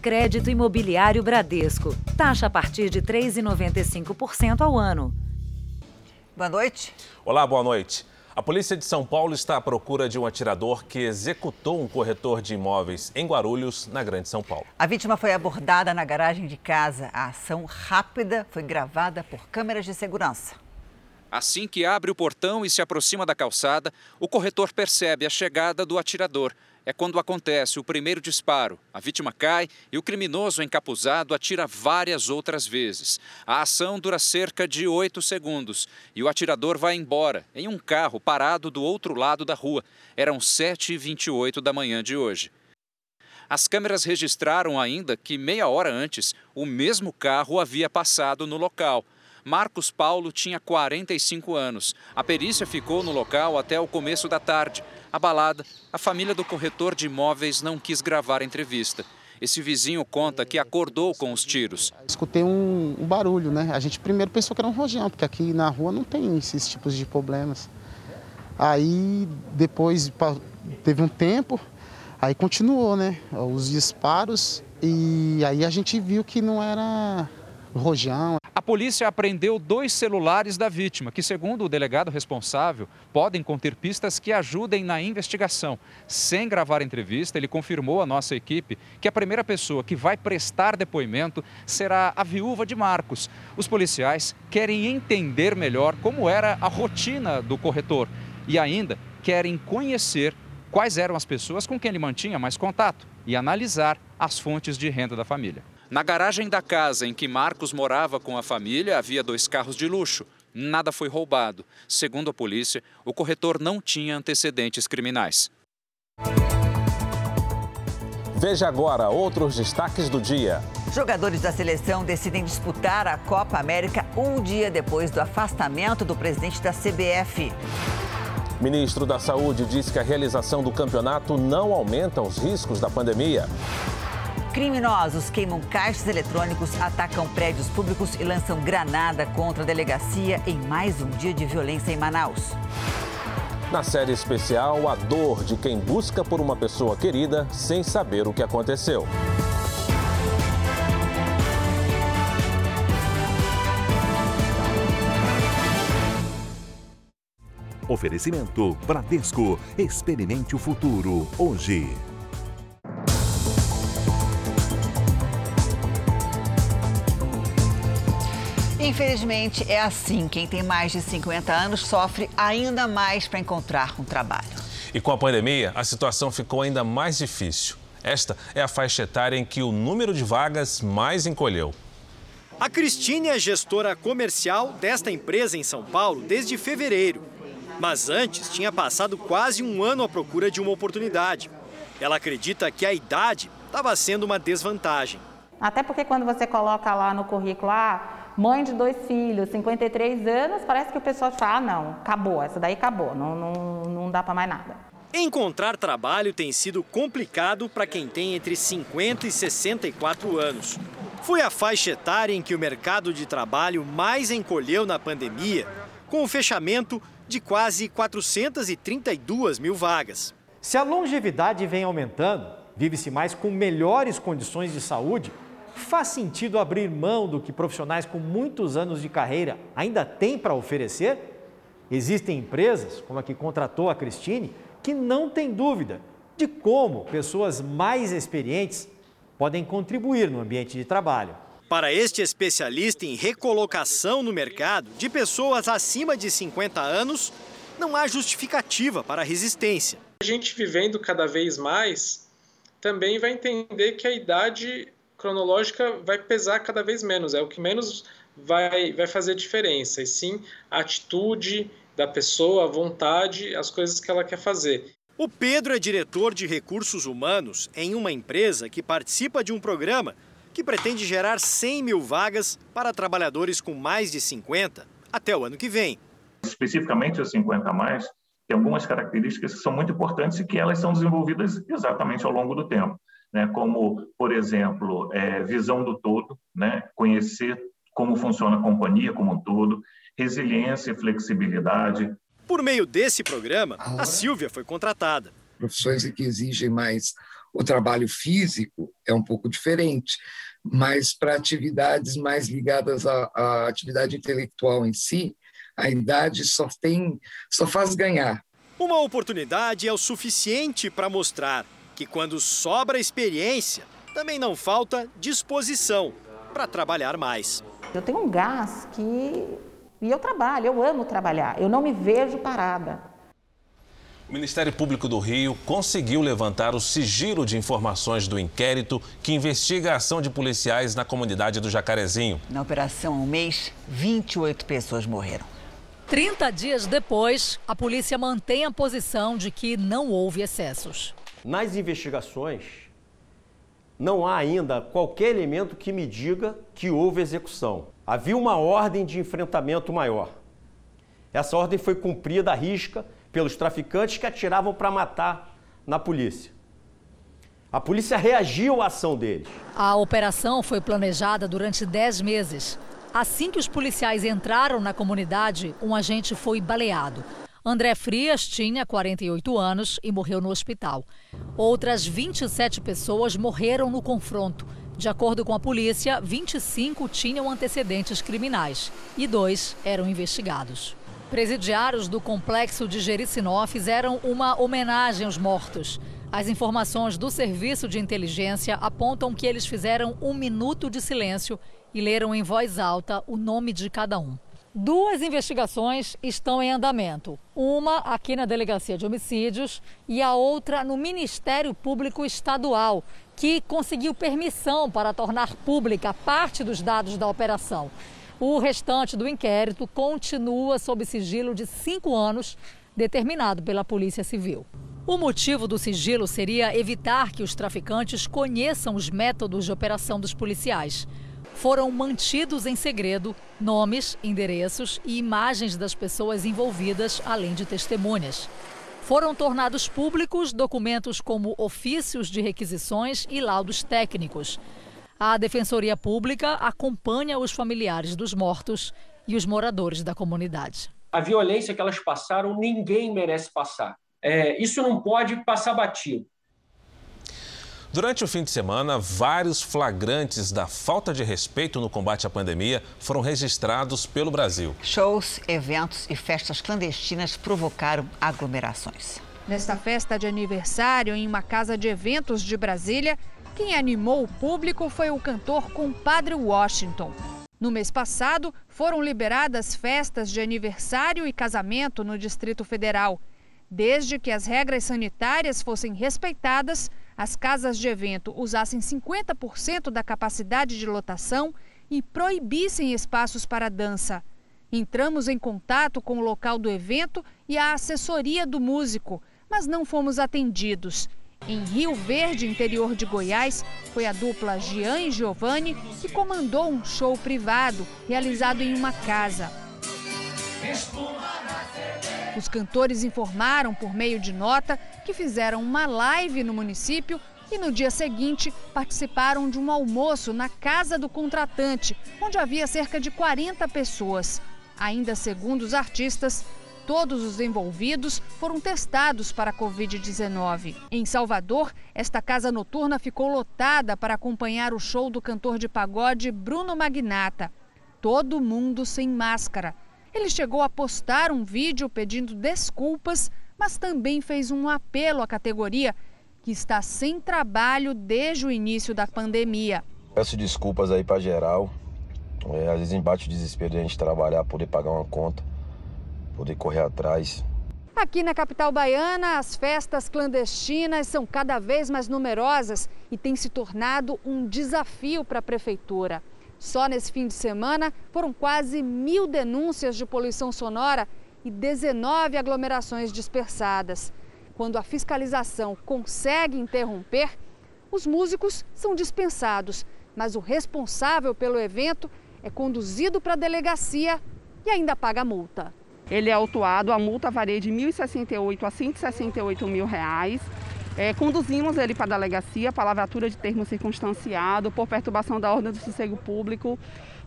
Crédito Imobiliário Bradesco. Taxa a partir de 3,95% ao ano. Boa noite. Olá, boa noite. A polícia de São Paulo está à procura de um atirador que executou um corretor de imóveis em Guarulhos, na Grande São Paulo. A vítima foi abordada na garagem de casa. A ação rápida foi gravada por câmeras de segurança. Assim que abre o portão e se aproxima da calçada, o corretor percebe a chegada do atirador. É quando acontece o primeiro disparo. A vítima cai e o criminoso encapuzado atira várias outras vezes. A ação dura cerca de oito segundos e o atirador vai embora em um carro parado do outro lado da rua. Eram 7h28 da manhã de hoje. As câmeras registraram ainda que, meia hora antes, o mesmo carro havia passado no local. Marcos Paulo tinha 45 anos. A perícia ficou no local até o começo da tarde. Abalada, a família do corretor de imóveis não quis gravar a entrevista. Esse vizinho conta que acordou com os tiros. Escutei um, um, barulho, né? A gente primeiro pensou que era um rojão, porque aqui na rua não tem esses tipos de problemas. Aí depois teve um tempo, aí continuou, né? Os disparos e aí a gente viu que não era rojão. A polícia apreendeu dois celulares da vítima, que, segundo o delegado responsável, podem conter pistas que ajudem na investigação. Sem gravar entrevista, ele confirmou à nossa equipe que a primeira pessoa que vai prestar depoimento será a viúva de Marcos. Os policiais querem entender melhor como era a rotina do corretor e ainda querem conhecer quais eram as pessoas com quem ele mantinha mais contato e analisar as fontes de renda da família. Na garagem da casa em que Marcos morava com a família havia dois carros de luxo. Nada foi roubado. Segundo a polícia, o corretor não tinha antecedentes criminais. Veja agora outros destaques do dia. Jogadores da seleção decidem disputar a Copa América um dia depois do afastamento do presidente da CBF. Ministro da Saúde diz que a realização do campeonato não aumenta os riscos da pandemia. Criminosos queimam caixas eletrônicos, atacam prédios públicos e lançam granada contra a delegacia em mais um dia de violência em Manaus. Na série especial, a dor de quem busca por uma pessoa querida sem saber o que aconteceu. Oferecimento Bradesco. Experimente o futuro hoje. Infelizmente, é assim. Quem tem mais de 50 anos sofre ainda mais para encontrar um trabalho. E com a pandemia, a situação ficou ainda mais difícil. Esta é a faixa etária em que o número de vagas mais encolheu. A Cristine é gestora comercial desta empresa em São Paulo desde fevereiro. Mas antes tinha passado quase um ano à procura de uma oportunidade. Ela acredita que a idade estava sendo uma desvantagem. Até porque quando você coloca lá no currículo, ah, mãe de dois filhos, 53 anos, parece que o pessoal fala, ah, não, acabou, essa daí acabou, não, não, não dá para mais nada. Encontrar trabalho tem sido complicado para quem tem entre 50 e 64 anos. Foi a faixa etária em que o mercado de trabalho mais encolheu na pandemia, com o fechamento de quase 432 mil vagas. Se a longevidade vem aumentando, vive-se mais com melhores condições de saúde, Faz sentido abrir mão do que profissionais com muitos anos de carreira ainda têm para oferecer? Existem empresas, como a que contratou a Cristine, que não têm dúvida de como pessoas mais experientes podem contribuir no ambiente de trabalho. Para este especialista em recolocação no mercado de pessoas acima de 50 anos, não há justificativa para a resistência. A gente vivendo cada vez mais também vai entender que a idade cronológica vai pesar cada vez menos, é o que menos vai, vai fazer diferença, e sim a atitude da pessoa, a vontade, as coisas que ela quer fazer. O Pedro é diretor de recursos humanos em uma empresa que participa de um programa que pretende gerar 100 mil vagas para trabalhadores com mais de 50 até o ano que vem. Especificamente os 50 a mais, tem algumas características que são muito importantes e que elas são desenvolvidas exatamente ao longo do tempo né, como, por exemplo, é, visão do todo, né, conhecer como funciona a companhia como um todo, resiliência e flexibilidade. Por meio desse programa, a Silvia foi contratada. Profissões que exigem mais o trabalho físico é um pouco diferente, mas para atividades mais ligadas à, à atividade intelectual em si, a idade só tem, só faz ganhar. Uma oportunidade é o suficiente para mostrar que quando sobra experiência, também não falta disposição para trabalhar mais. Eu tenho um gás que e eu trabalho, eu amo trabalhar, eu não me vejo parada. O Ministério Público do Rio conseguiu levantar o sigilo de informações do inquérito que investiga a ação de policiais na comunidade do Jacarezinho. Na operação um mês, 28 pessoas morreram. 30 dias depois, a polícia mantém a posição de que não houve excessos. Nas investigações, não há ainda qualquer elemento que me diga que houve execução. Havia uma ordem de enfrentamento maior. Essa ordem foi cumprida à risca pelos traficantes que atiravam para matar na polícia. A polícia reagiu à ação deles. A operação foi planejada durante 10 meses. Assim que os policiais entraram na comunidade, um agente foi baleado. André Frias tinha 48 anos e morreu no hospital. Outras 27 pessoas morreram no confronto. De acordo com a polícia, 25 tinham antecedentes criminais e dois eram investigados. Presidiários do complexo de Jericinó fizeram uma homenagem aos mortos. As informações do Serviço de Inteligência apontam que eles fizeram um minuto de silêncio e leram em voz alta o nome de cada um. Duas investigações estão em andamento. Uma aqui na Delegacia de Homicídios e a outra no Ministério Público Estadual, que conseguiu permissão para tornar pública parte dos dados da operação. O restante do inquérito continua sob sigilo de cinco anos, determinado pela Polícia Civil. O motivo do sigilo seria evitar que os traficantes conheçam os métodos de operação dos policiais. Foram mantidos em segredo nomes, endereços e imagens das pessoas envolvidas, além de testemunhas. Foram tornados públicos documentos como ofícios de requisições e laudos técnicos. A Defensoria Pública acompanha os familiares dos mortos e os moradores da comunidade. A violência que elas passaram, ninguém merece passar. É, isso não pode passar batido. Durante o fim de semana, vários flagrantes da falta de respeito no combate à pandemia foram registrados pelo Brasil. Shows, eventos e festas clandestinas provocaram aglomerações. Nesta festa de aniversário em uma casa de eventos de Brasília, quem animou o público foi o cantor Compadre Washington. No mês passado, foram liberadas festas de aniversário e casamento no Distrito Federal. Desde que as regras sanitárias fossem respeitadas, as casas de evento usassem 50% da capacidade de lotação e proibissem espaços para dança. Entramos em contato com o local do evento e a assessoria do músico, mas não fomos atendidos. Em Rio Verde, interior de Goiás, foi a dupla Gian e Giovanni que comandou um show privado realizado em uma casa. Os cantores informaram por meio de nota que fizeram uma live no município e no dia seguinte participaram de um almoço na casa do contratante, onde havia cerca de 40 pessoas. Ainda segundo os artistas, Todos os envolvidos foram testados para a Covid-19. Em Salvador, esta casa noturna ficou lotada para acompanhar o show do cantor de pagode Bruno Magnata. Todo mundo sem máscara. Ele chegou a postar um vídeo pedindo desculpas, mas também fez um apelo à categoria, que está sem trabalho desde o início da pandemia. Peço desculpas aí para geral. É, às vezes embate o desespero de a gente trabalhar, poder pagar uma conta poder correr atrás. Aqui na capital baiana, as festas clandestinas são cada vez mais numerosas e tem se tornado um desafio para a prefeitura. Só nesse fim de semana foram quase mil denúncias de poluição sonora e 19 aglomerações dispersadas. Quando a fiscalização consegue interromper, os músicos são dispensados, mas o responsável pelo evento é conduzido para a delegacia e ainda paga multa. Ele é autuado, a multa varia de R$ 1.068 a 168 mil reais. É, conduzimos ele para a delegacia, para lavratura de termo circunstanciado, por perturbação da ordem do sossego público,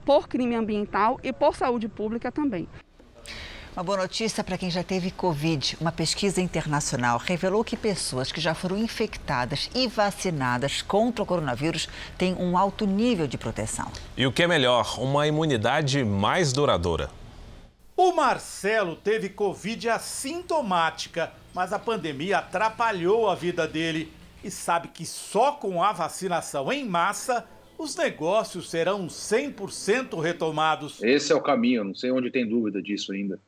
por crime ambiental e por saúde pública também. Uma boa notícia para quem já teve Covid. Uma pesquisa internacional revelou que pessoas que já foram infectadas e vacinadas contra o coronavírus têm um alto nível de proteção. E o que é melhor, uma imunidade mais duradoura. O Marcelo teve Covid assintomática, mas a pandemia atrapalhou a vida dele e sabe que só com a vacinação em massa os negócios serão 100% retomados. Esse é o caminho, não sei onde tem dúvida disso ainda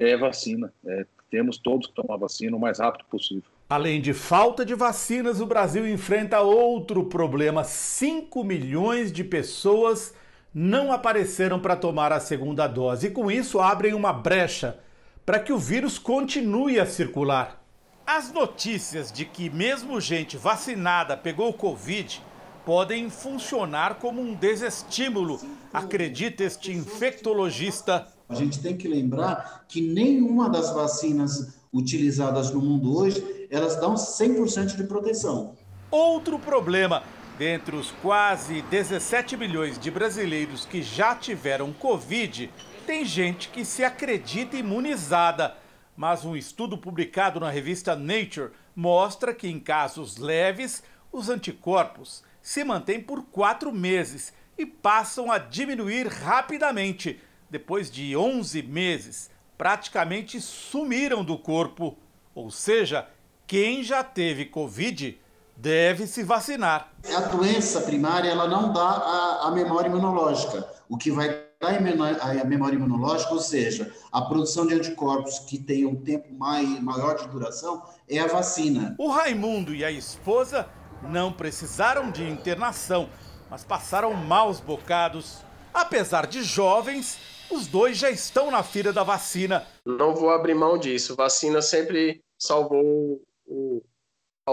é vacina. É, temos todos que tomar vacina o mais rápido possível. Além de falta de vacinas, o Brasil enfrenta outro problema. 5 milhões de pessoas não apareceram para tomar a segunda dose e, com isso, abrem uma brecha para que o vírus continue a circular. As notícias de que, mesmo gente vacinada pegou Covid, podem funcionar como um desestímulo, acredita este infectologista a gente tem que lembrar que nenhuma das vacinas utilizadas no mundo hoje, elas dão 100% de proteção. Outro problema, dentre os quase 17 milhões de brasileiros que já tiveram Covid, tem gente que se acredita imunizada. Mas um estudo publicado na revista Nature mostra que em casos leves, os anticorpos se mantêm por quatro meses e passam a diminuir rapidamente depois de 11 meses, praticamente sumiram do corpo. Ou seja, quem já teve Covid deve se vacinar. A doença primária ela não dá a, a memória imunológica. O que vai dar a memória imunológica, ou seja, a produção de anticorpos que tem um tempo mais, maior de duração, é a vacina. O Raimundo e a esposa não precisaram de internação, mas passaram maus bocados. Apesar de jovens, os dois já estão na fila da vacina. Não vou abrir mão disso. Vacina sempre salvou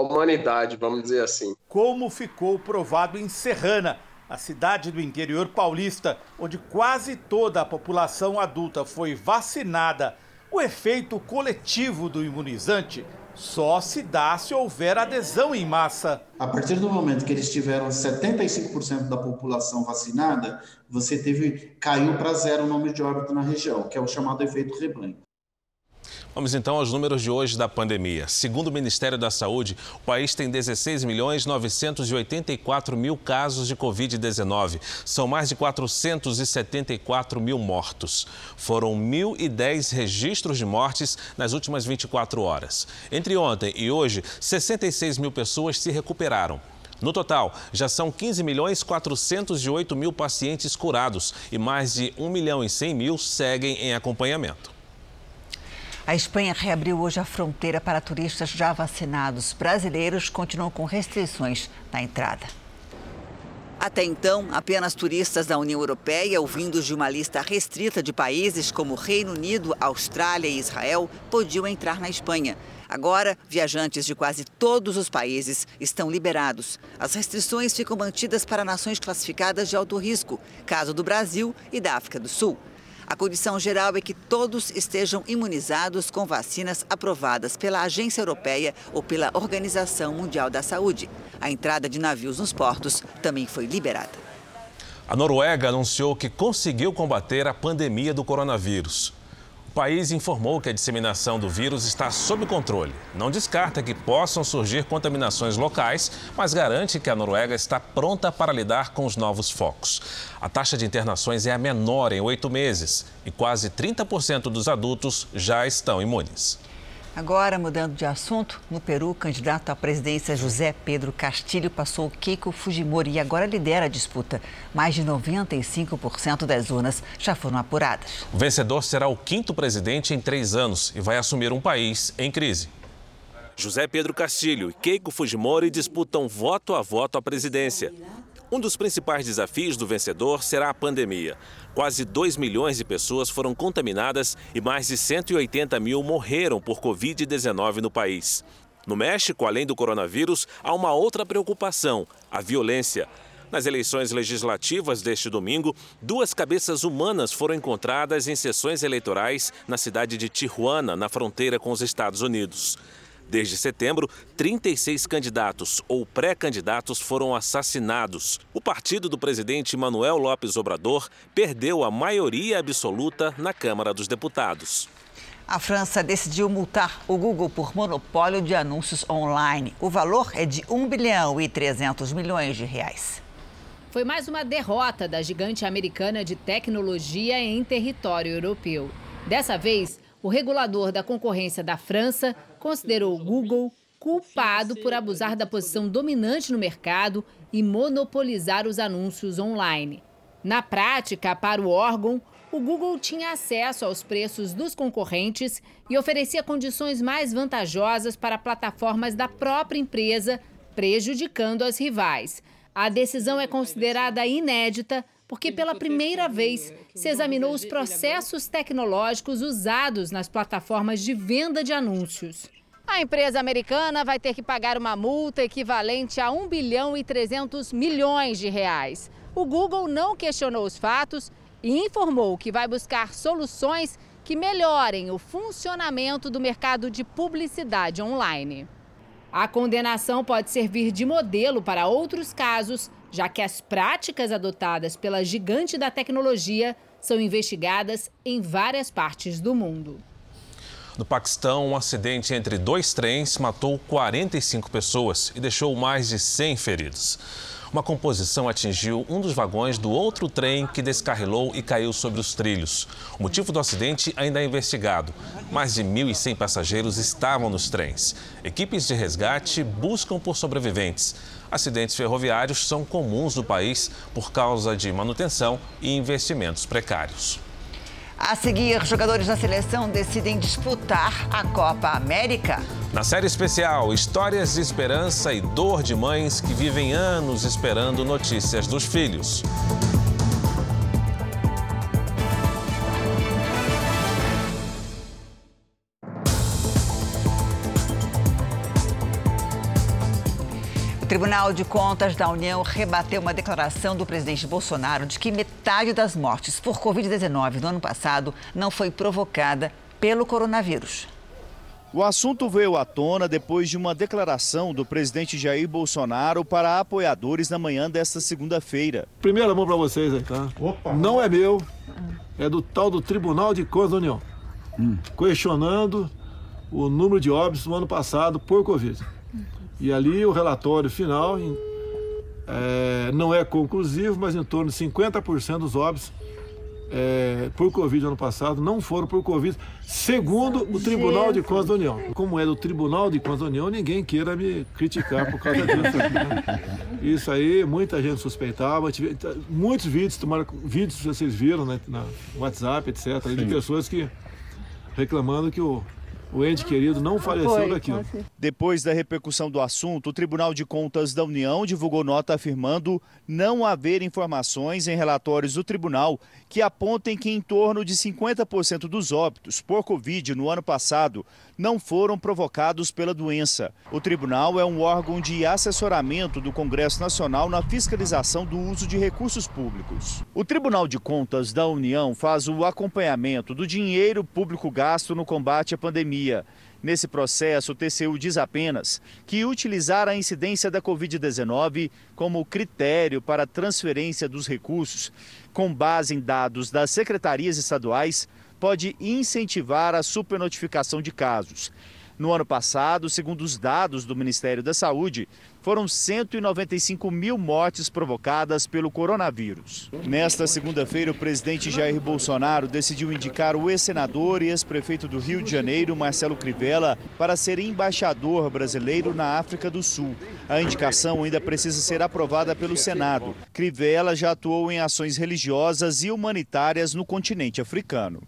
humanidade, vamos dizer assim. Como ficou provado em Serrana, a cidade do interior paulista, onde quase toda a população adulta foi vacinada. O efeito coletivo do imunizante só se dá se houver adesão em massa. A partir do momento que eles tiveram 75% da população vacinada, você teve caiu para zero o número de óbito na região, que é o chamado efeito rebanho. Vamos então aos números de hoje da pandemia. Segundo o Ministério da Saúde, o país tem 16 milhões 984 mil casos de Covid-19. São mais de 474 mil mortos. Foram 1.010 registros de mortes nas últimas 24 horas. Entre ontem e hoje, 66 mil pessoas se recuperaram. No total, já são 15 milhões 408 mil pacientes curados e mais de 1 milhão e 100 mil seguem em acompanhamento. A Espanha reabriu hoje a fronteira para turistas já vacinados. Brasileiros continuam com restrições na entrada. Até então, apenas turistas da União Europeia, ouvindos de uma lista restrita de países como Reino Unido, Austrália e Israel, podiam entrar na Espanha. Agora, viajantes de quase todos os países estão liberados. As restrições ficam mantidas para nações classificadas de alto risco, caso do Brasil e da África do Sul. A condição geral é que todos estejam imunizados com vacinas aprovadas pela Agência Europeia ou pela Organização Mundial da Saúde. A entrada de navios nos portos também foi liberada. A Noruega anunciou que conseguiu combater a pandemia do coronavírus. O país informou que a disseminação do vírus está sob controle. Não descarta que possam surgir contaminações locais, mas garante que a Noruega está pronta para lidar com os novos focos. A taxa de internações é a menor em oito meses e quase 30% dos adultos já estão imunes. Agora, mudando de assunto, no Peru, o candidato à presidência José Pedro Castilho passou Keiko Fujimori e agora lidera a disputa. Mais de 95% das urnas já foram apuradas. O vencedor será o quinto presidente em três anos e vai assumir um país em crise. José Pedro Castilho e Keiko Fujimori disputam voto a voto à presidência. Um dos principais desafios do vencedor será a pandemia. Quase 2 milhões de pessoas foram contaminadas e mais de 180 mil morreram por Covid-19 no país. No México, além do coronavírus, há uma outra preocupação: a violência. Nas eleições legislativas deste domingo, duas cabeças humanas foram encontradas em sessões eleitorais na cidade de Tijuana, na fronteira com os Estados Unidos. Desde setembro, 36 candidatos ou pré-candidatos foram assassinados. O partido do presidente Manuel Lopes Obrador perdeu a maioria absoluta na Câmara dos Deputados. A França decidiu multar o Google por monopólio de anúncios online. O valor é de 1 bilhão e 300 milhões de reais. Foi mais uma derrota da gigante americana de tecnologia em território europeu. Dessa vez, o regulador da concorrência da França considerou o Google culpado por abusar da posição dominante no mercado e monopolizar os anúncios online. Na prática, para o órgão, o Google tinha acesso aos preços dos concorrentes e oferecia condições mais vantajosas para plataformas da própria empresa, prejudicando as rivais. A decisão é considerada inédita porque pela primeira vez se examinou os processos tecnológicos usados nas plataformas de venda de anúncios. A empresa americana vai ter que pagar uma multa equivalente a 1 bilhão e 300 milhões de reais. O Google não questionou os fatos e informou que vai buscar soluções que melhorem o funcionamento do mercado de publicidade online. A condenação pode servir de modelo para outros casos já que as práticas adotadas pela gigante da tecnologia são investigadas em várias partes do mundo. No Paquistão, um acidente entre dois trens matou 45 pessoas e deixou mais de 100 feridos. Uma composição atingiu um dos vagões do outro trem que descarrilou e caiu sobre os trilhos. O motivo do acidente ainda é investigado. Mais de 1.100 passageiros estavam nos trens. Equipes de resgate buscam por sobreviventes. Acidentes ferroviários são comuns no país por causa de manutenção e investimentos precários. A seguir, jogadores da seleção decidem disputar a Copa América. Na série especial, histórias de esperança e dor de mães que vivem anos esperando notícias dos filhos. Tribunal de Contas da União rebateu uma declaração do presidente Bolsonaro de que metade das mortes por Covid-19 no ano passado não foi provocada pelo coronavírus. O assunto veio à tona depois de uma declaração do presidente Jair Bolsonaro para apoiadores na manhã desta segunda-feira. Primeira mão para vocês aí, tá? Opa. Não é meu, é do tal do Tribunal de Contas da União, hum. questionando o número de óbitos no ano passado por Covid. E ali o relatório final é, não é conclusivo, mas em torno de 50% dos óbitos é, por Covid ano passado não foram por Covid, segundo o Tribunal de Contas da União. Como é do Tribunal de Contas da União, ninguém queira me criticar por causa disso. Isso aí, muita gente suspeitava. Muitos vídeos, tomaram, vídeos vocês viram né, na WhatsApp, etc., de pessoas que reclamando que o o ente querido não faleceu Foi, daquilo. Depois da repercussão do assunto, o Tribunal de Contas da União divulgou nota afirmando não haver informações em relatórios do tribunal que apontem que em torno de 50% dos óbitos por Covid no ano passado não foram provocados pela doença. O tribunal é um órgão de assessoramento do Congresso Nacional na fiscalização do uso de recursos públicos. O Tribunal de Contas da União faz o acompanhamento do dinheiro público gasto no combate à pandemia. Nesse processo, o TCU diz apenas que utilizar a incidência da Covid-19 como critério para transferência dos recursos, com base em dados das secretarias estaduais, pode incentivar a supernotificação de casos. No ano passado, segundo os dados do Ministério da Saúde, foram 195 mil mortes provocadas pelo coronavírus. Nesta segunda-feira, o presidente Jair Bolsonaro decidiu indicar o ex-senador e ex-prefeito do Rio de Janeiro, Marcelo Crivella, para ser embaixador brasileiro na África do Sul. A indicação ainda precisa ser aprovada pelo Senado. Crivella já atuou em ações religiosas e humanitárias no continente africano.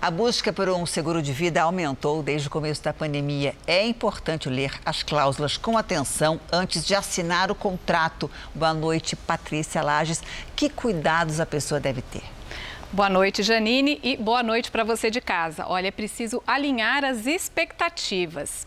A busca por um seguro de vida aumentou desde o começo da pandemia. É importante ler as cláusulas com atenção antes de assinar o contrato. Boa noite, Patrícia Lages. Que cuidados a pessoa deve ter? Boa noite, Janine, e boa noite para você de casa. Olha, é preciso alinhar as expectativas.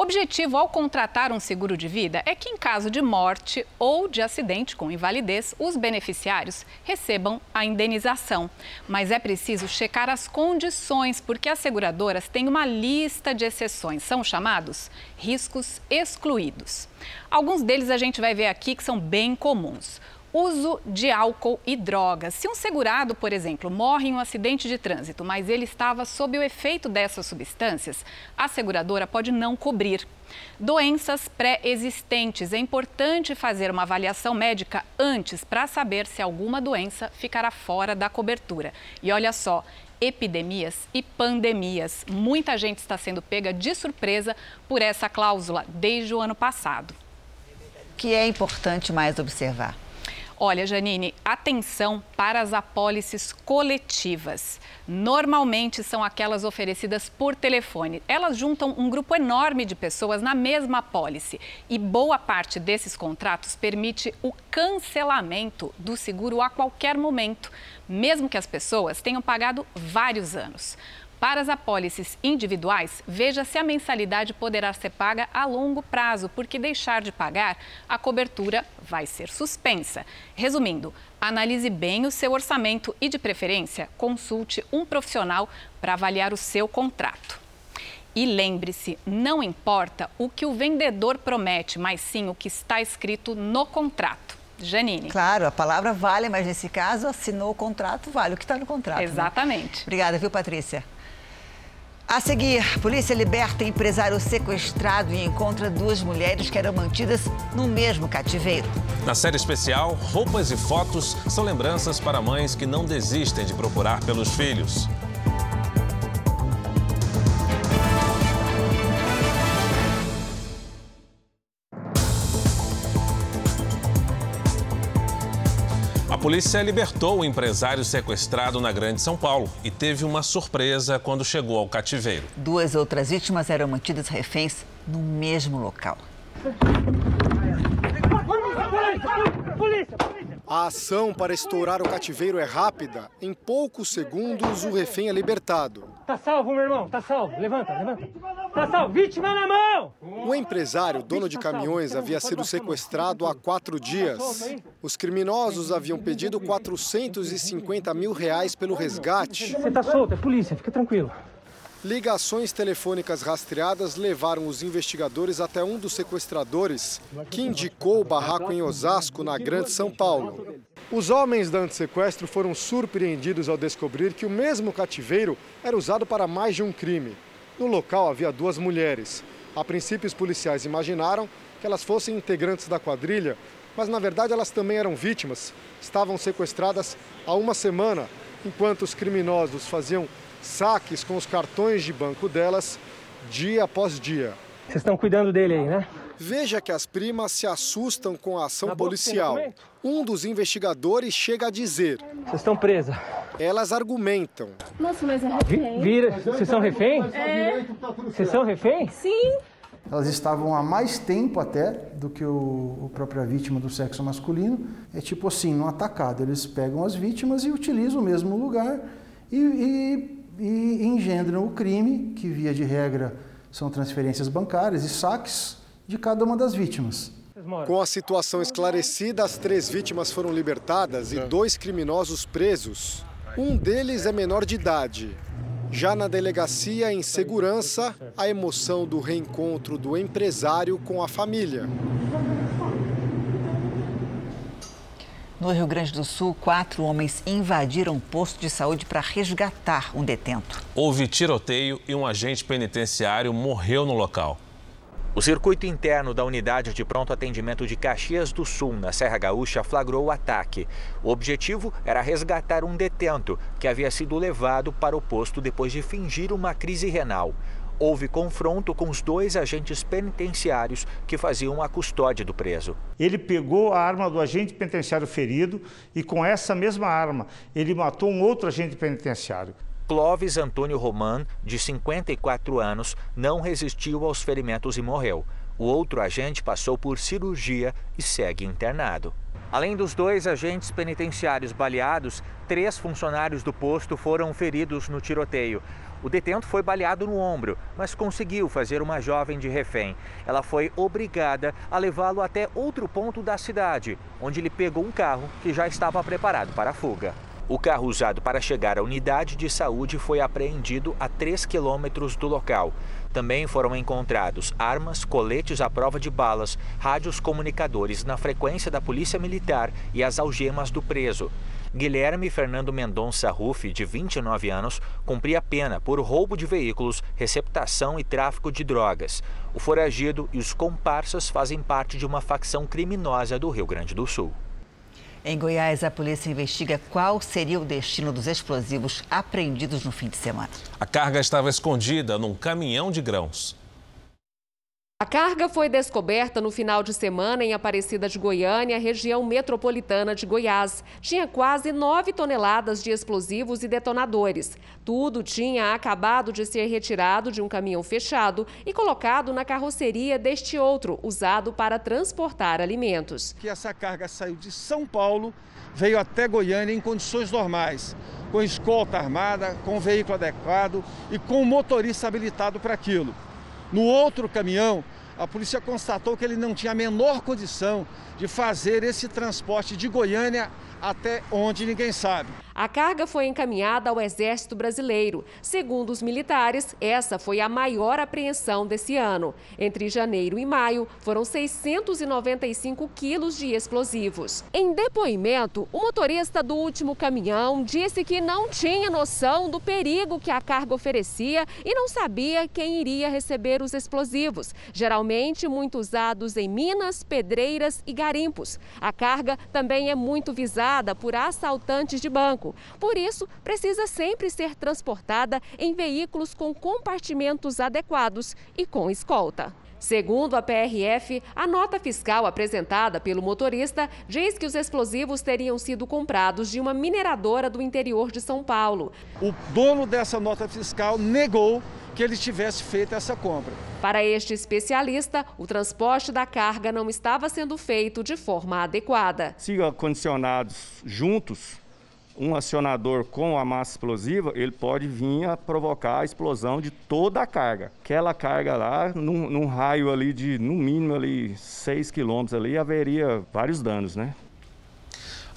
O objetivo ao contratar um seguro de vida é que, em caso de morte ou de acidente com invalidez, os beneficiários recebam a indenização. Mas é preciso checar as condições, porque as seguradoras têm uma lista de exceções. São chamados riscos excluídos. Alguns deles a gente vai ver aqui que são bem comuns uso de álcool e drogas. Se um segurado, por exemplo, morre em um acidente de trânsito, mas ele estava sob o efeito dessas substâncias, a seguradora pode não cobrir. Doenças pré-existentes. É importante fazer uma avaliação médica antes para saber se alguma doença ficará fora da cobertura. E olha só, epidemias e pandemias. Muita gente está sendo pega de surpresa por essa cláusula desde o ano passado. O que é importante mais observar? Olha, Janine, atenção para as apólices coletivas. Normalmente são aquelas oferecidas por telefone. Elas juntam um grupo enorme de pessoas na mesma apólice e boa parte desses contratos permite o cancelamento do seguro a qualquer momento, mesmo que as pessoas tenham pagado vários anos. Para as apólices individuais, veja se a mensalidade poderá ser paga a longo prazo, porque deixar de pagar, a cobertura vai ser suspensa. Resumindo, analise bem o seu orçamento e, de preferência, consulte um profissional para avaliar o seu contrato. E lembre-se, não importa o que o vendedor promete, mas sim o que está escrito no contrato. Janine. Claro, a palavra vale, mas nesse caso, assinou o contrato, vale o que está no contrato. Né? Exatamente. Né? Obrigada, viu, Patrícia? A seguir, polícia liberta empresário sequestrado e encontra duas mulheres que eram mantidas no mesmo cativeiro. Na série especial, roupas e fotos são lembranças para mães que não desistem de procurar pelos filhos. Polícia libertou o empresário sequestrado na Grande São Paulo e teve uma surpresa quando chegou ao cativeiro. Duas outras vítimas eram mantidas reféns no mesmo local. Polícia! A ação para estourar o cativeiro é rápida. Em poucos segundos, o refém é libertado. Tá salvo, meu irmão, tá salvo. Levanta, levanta. Salvo, vítima na mão! O empresário, dono de caminhões, havia sido sequestrado há quatro dias. Os criminosos haviam pedido 450 mil reais pelo resgate. Você tá solto, é polícia, fica tranquilo. Ligações telefônicas rastreadas levaram os investigadores até um dos sequestradores, que indicou o barraco em Osasco, na Grande São Paulo. Os homens da antissequestro foram surpreendidos ao descobrir que o mesmo cativeiro era usado para mais de um crime. No local havia duas mulheres. A princípio, os policiais imaginaram que elas fossem integrantes da quadrilha, mas na verdade elas também eram vítimas. Estavam sequestradas há uma semana, enquanto os criminosos faziam saques com os cartões de banco delas dia após dia. Vocês estão cuidando dele aí, né? Veja que as primas se assustam com a ação policial. Um dos investigadores chega a dizer: Vocês estão presas. Elas argumentam. Nossa, mas é refém. Vira, vocês são refém? É. Vocês são refém? Sim. Elas estavam há mais tempo até do que o, o própria vítima do sexo masculino. É tipo assim, no atacado. Eles pegam as vítimas e utilizam o mesmo lugar e, e e engendram o crime, que via de regra são transferências bancárias e saques de cada uma das vítimas. Com a situação esclarecida, as três vítimas foram libertadas e dois criminosos presos. Um deles é menor de idade. Já na delegacia, em segurança, a emoção do reencontro do empresário com a família. No Rio Grande do Sul, quatro homens invadiram um posto de saúde para resgatar um detento. Houve tiroteio e um agente penitenciário morreu no local. O circuito interno da unidade de pronto atendimento de Caxias do Sul, na Serra Gaúcha, flagrou o ataque. O objetivo era resgatar um detento que havia sido levado para o posto depois de fingir uma crise renal houve confronto com os dois agentes penitenciários que faziam a custódia do preso. Ele pegou a arma do agente penitenciário ferido e, com essa mesma arma, ele matou um outro agente penitenciário. Clóvis Antônio Roman, de 54 anos, não resistiu aos ferimentos e morreu. O outro agente passou por cirurgia e segue internado. Além dos dois agentes penitenciários baleados, três funcionários do posto foram feridos no tiroteio. O detento foi baleado no ombro, mas conseguiu fazer uma jovem de refém. Ela foi obrigada a levá-lo até outro ponto da cidade, onde ele pegou um carro que já estava preparado para a fuga. O carro usado para chegar à unidade de saúde foi apreendido a 3 quilômetros do local. Também foram encontrados armas, coletes à prova de balas, rádios comunicadores na frequência da Polícia Militar e as algemas do preso. Guilherme Fernando Mendonça Ruff, de 29 anos, cumpria pena por roubo de veículos, receptação e tráfico de drogas. O foragido e os comparsas fazem parte de uma facção criminosa do Rio Grande do Sul. Em Goiás, a polícia investiga qual seria o destino dos explosivos apreendidos no fim de semana. A carga estava escondida num caminhão de grãos. A carga foi descoberta no final de semana em Aparecida de Goiânia, região metropolitana de Goiás. Tinha quase 9 toneladas de explosivos e detonadores. Tudo tinha acabado de ser retirado de um caminhão fechado e colocado na carroceria deste outro, usado para transportar alimentos. Que essa carga saiu de São Paulo, veio até Goiânia em condições normais, com escolta armada, com veículo adequado e com motorista habilitado para aquilo. No outro caminhão, a polícia constatou que ele não tinha a menor condição de fazer esse transporte de Goiânia até onde ninguém sabe. A carga foi encaminhada ao Exército Brasileiro. Segundo os militares, essa foi a maior apreensão desse ano. Entre janeiro e maio, foram 695 quilos de explosivos. Em depoimento, o motorista do último caminhão disse que não tinha noção do perigo que a carga oferecia e não sabia quem iria receber os explosivos, geralmente muito usados em minas, pedreiras e garimpos. A carga também é muito visada por assaltantes de banco. Por isso, precisa sempre ser transportada em veículos com compartimentos adequados e com escolta. Segundo a PRF, a nota fiscal apresentada pelo motorista diz que os explosivos teriam sido comprados de uma mineradora do interior de São Paulo. O dono dessa nota fiscal negou que ele tivesse feito essa compra. Para este especialista, o transporte da carga não estava sendo feito de forma adequada. Se condicionados juntos, um acionador com a massa explosiva, ele pode vir a provocar a explosão de toda a carga. Aquela carga lá, num, num raio ali de, no mínimo, ali 6 quilômetros ali, haveria vários danos, né?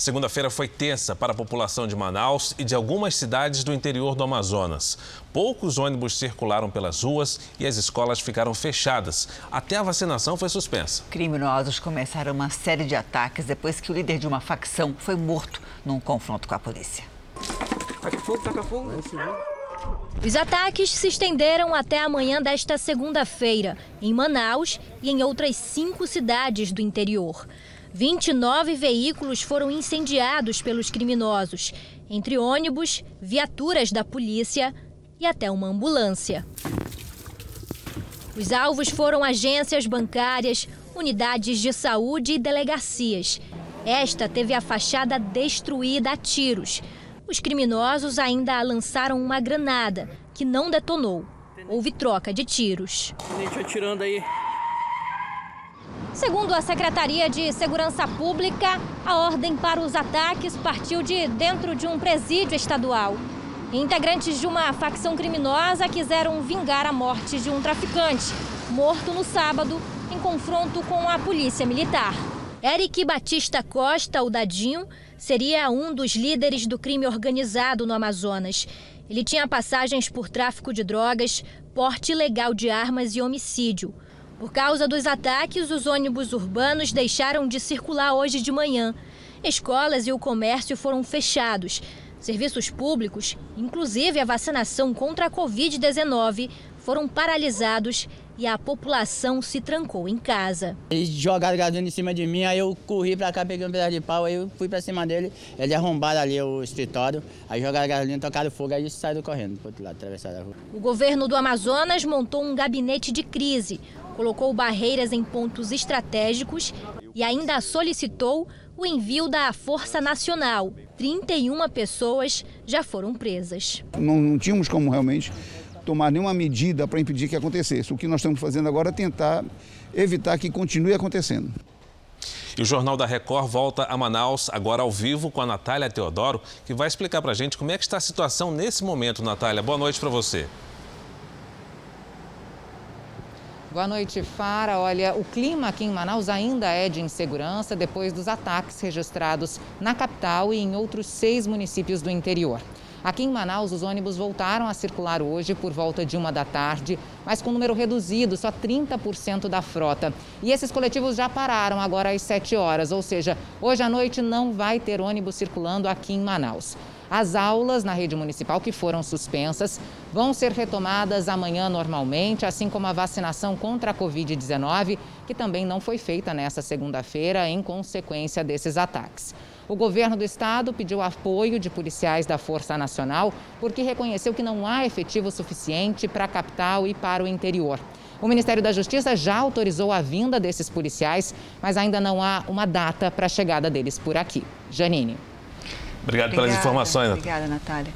Segunda-feira foi tensa para a população de Manaus e de algumas cidades do interior do Amazonas. Poucos ônibus circularam pelas ruas e as escolas ficaram fechadas. Até a vacinação foi suspensa. Criminosos começaram uma série de ataques depois que o líder de uma facção foi morto num confronto com a polícia. Taca fogo, taca fogo. Os ataques se estenderam até amanhã desta segunda-feira, em Manaus e em outras cinco cidades do interior. 29 veículos foram incendiados pelos criminosos, entre ônibus, viaturas da polícia e até uma ambulância. Os alvos foram agências bancárias, unidades de saúde e delegacias. Esta teve a fachada destruída a tiros. Os criminosos ainda lançaram uma granada, que não detonou. Houve troca de tiros. Atirando aí. Segundo a Secretaria de Segurança Pública, a ordem para os ataques partiu de dentro de um presídio estadual. Integrantes de uma facção criminosa quiseram vingar a morte de um traficante, morto no sábado, em confronto com a polícia militar. Eric Batista Costa, o Dadinho, seria um dos líderes do crime organizado no Amazonas. Ele tinha passagens por tráfico de drogas, porte ilegal de armas e homicídio. Por causa dos ataques, os ônibus urbanos deixaram de circular hoje de manhã. Escolas e o comércio foram fechados. Serviços públicos, inclusive a vacinação contra a Covid-19, foram paralisados e a população se trancou em casa. Eles jogaram gasolina em cima de mim, aí eu corri pra cá, peguei um pedaço de pau, aí eu fui pra cima dele, eles arrombaram ali o escritório, aí jogaram gasolina, tocaram fogo, aí saíram correndo pro outro lado, atravessaram a rua. O governo do Amazonas montou um gabinete de crise, colocou barreiras em pontos estratégicos e ainda solicitou o envio da Força Nacional. 31 pessoas já foram presas. Não, não tínhamos como realmente tomar nenhuma medida para impedir que acontecesse. O que nós estamos fazendo agora é tentar evitar que continue acontecendo. E o Jornal da Record volta a Manaus, agora ao vivo, com a Natália Teodoro, que vai explicar para a gente como é que está a situação nesse momento, Natália. Boa noite para você. Boa noite, Fara. Olha, o clima aqui em Manaus ainda é de insegurança depois dos ataques registrados na capital e em outros seis municípios do interior. Aqui em Manaus, os ônibus voltaram a circular hoje por volta de uma da tarde, mas com número reduzido, só 30% da frota. E esses coletivos já pararam agora às 7 horas, ou seja, hoje à noite não vai ter ônibus circulando aqui em Manaus. As aulas na rede municipal que foram suspensas vão ser retomadas amanhã normalmente, assim como a vacinação contra a Covid-19, que também não foi feita nesta segunda-feira em consequência desses ataques. O governo do estado pediu apoio de policiais da Força Nacional porque reconheceu que não há efetivo suficiente para a capital e para o interior. O Ministério da Justiça já autorizou a vinda desses policiais, mas ainda não há uma data para a chegada deles por aqui. Janine. Obrigado Obrigada, pelas informações. Obrigada, Natália.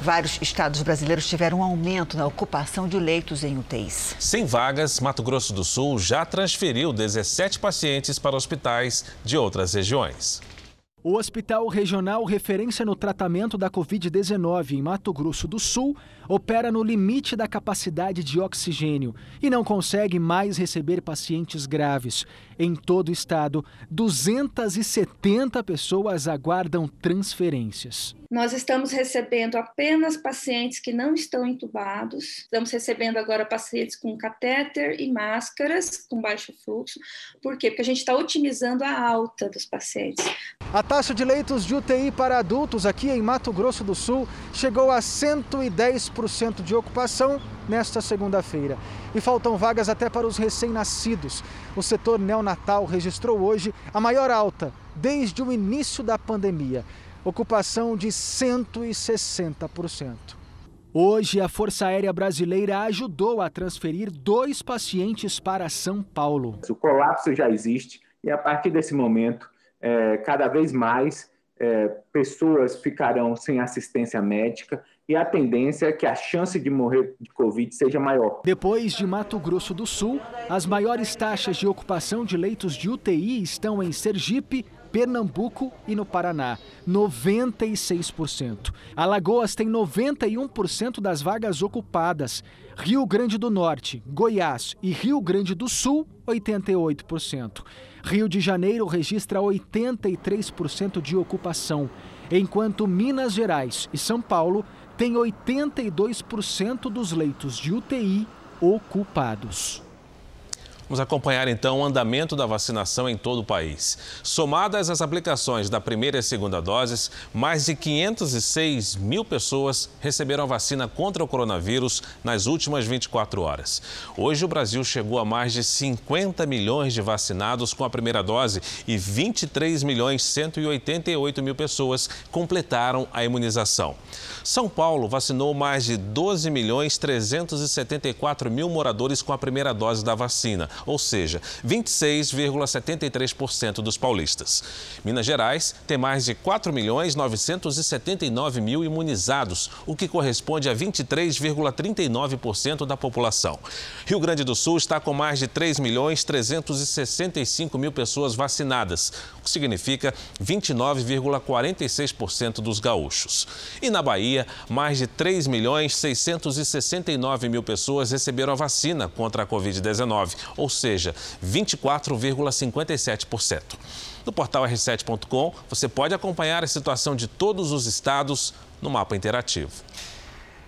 Vários estados brasileiros tiveram um aumento na ocupação de leitos em UTIs. Sem vagas, Mato Grosso do Sul já transferiu 17 pacientes para hospitais de outras regiões. O Hospital Regional Referência no Tratamento da Covid-19 em Mato Grosso do Sul opera no limite da capacidade de oxigênio e não consegue mais receber pacientes graves. Em todo o estado, 270 pessoas aguardam transferências. Nós estamos recebendo apenas pacientes que não estão entubados, estamos recebendo agora pacientes com catéter e máscaras com baixo fluxo. Por quê? Porque a gente está otimizando a alta dos pacientes. A taxa de leitos de UTI para adultos aqui em Mato Grosso do Sul chegou a 110% de ocupação nesta segunda-feira. E faltam vagas até para os recém-nascidos. O setor neonatal registrou hoje a maior alta desde o início da pandemia ocupação de 160%. Hoje, a Força Aérea Brasileira ajudou a transferir dois pacientes para São Paulo. O colapso já existe e, a partir desse momento, é, cada vez mais é, pessoas ficarão sem assistência médica e a tendência é que a chance de morrer de Covid seja maior. Depois de Mato Grosso do Sul, as maiores taxas de ocupação de leitos de UTI estão em Sergipe, Pernambuco e no Paraná, 96%. Alagoas tem 91% das vagas ocupadas. Rio Grande do Norte, Goiás e Rio Grande do Sul, 88%. Rio de Janeiro registra 83% de ocupação, enquanto Minas Gerais e São Paulo têm 82% dos leitos de UTI ocupados. Vamos acompanhar então o andamento da vacinação em todo o país. Somadas as aplicações da primeira e segunda doses, mais de 506 mil pessoas receberam a vacina contra o coronavírus nas últimas 24 horas. Hoje o Brasil chegou a mais de 50 milhões de vacinados com a primeira dose e 23 milhões 188 mil pessoas completaram a imunização. São Paulo vacinou mais de 12 milhões 374 mil moradores com a primeira dose da vacina ou seja, 26,73% dos paulistas. Minas Gerais tem mais de 4 milhões 979 mil imunizados, o que corresponde a 23,39% da população. Rio Grande do Sul está com mais de 3 milhões 365 mil pessoas vacinadas, o que significa 29,46% dos gaúchos. E na Bahia, mais de 3 milhões 669 mil pessoas receberam a vacina contra a Covid-19, ou seja, 24,57%. No portal r7.com, você pode acompanhar a situação de todos os estados no mapa interativo.